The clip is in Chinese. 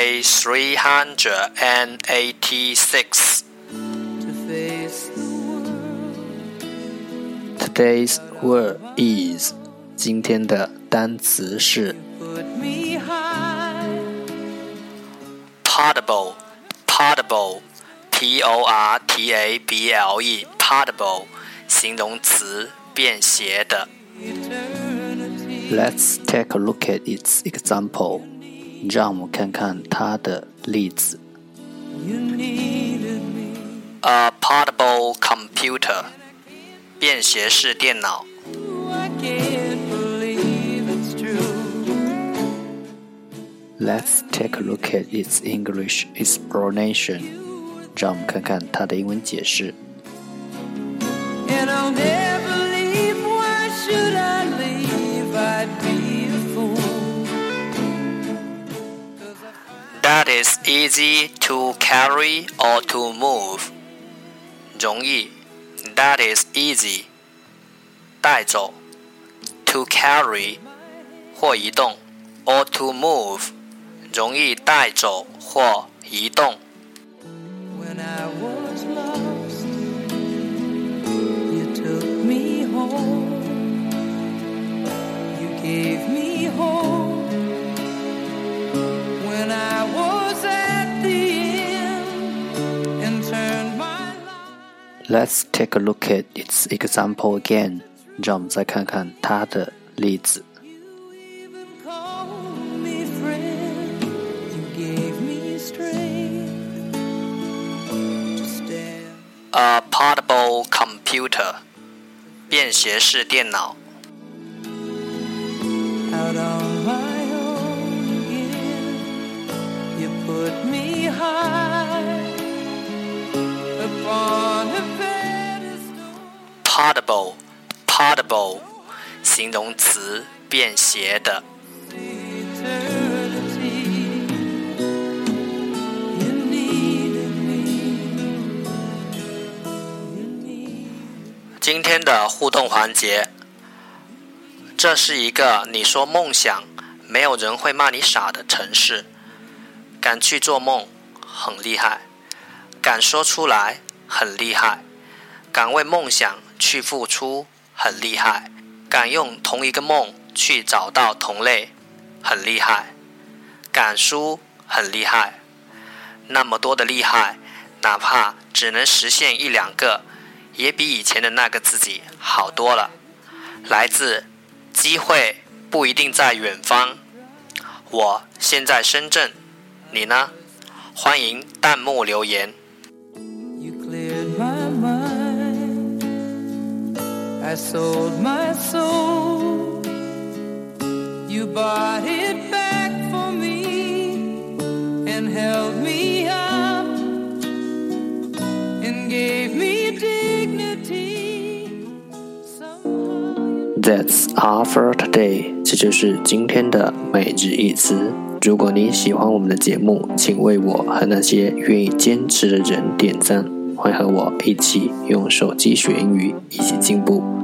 Day three hundred and eighty-six. Today's word is 今天的单词是 portable, portable, p o r t a b l e, portable 形容词便携的。Let's take a look at its example. 让我们看看它的例子。A portable computer，便携式电脑。Let's take a look at its English explanation。让我们看看它的英文解释。 That is easy to carry or to move. 容易，That is easy. 带走，to carry 或移动，or to move 容易带走或移动。 Let's take a look at its example again. 让我们再看看它的例子。A portable computer，便携式电脑。Out on portable portable 形容词便携的。今天的互动环节，这是一个你说梦想，没有人会骂你傻的城市。敢去做梦，很厉害；敢说出来，很厉害；敢为梦想去付出，很厉害；敢用同一个梦去找到同类，很厉害；敢输，很厉害。那么多的厉害，哪怕只能实现一两个。也比以前的那个自己好多了。来自机会不一定在远方，我现在深圳，你呢？欢迎弹幕留言。I sold my soul. You bought it back for me and held me up and gave me dignity. That's all for today. 这就是今天的每日一词。如果你喜欢我们的节目，请为我和那些愿意坚持的人点赞，会和我一起用手机学英语，一起进步。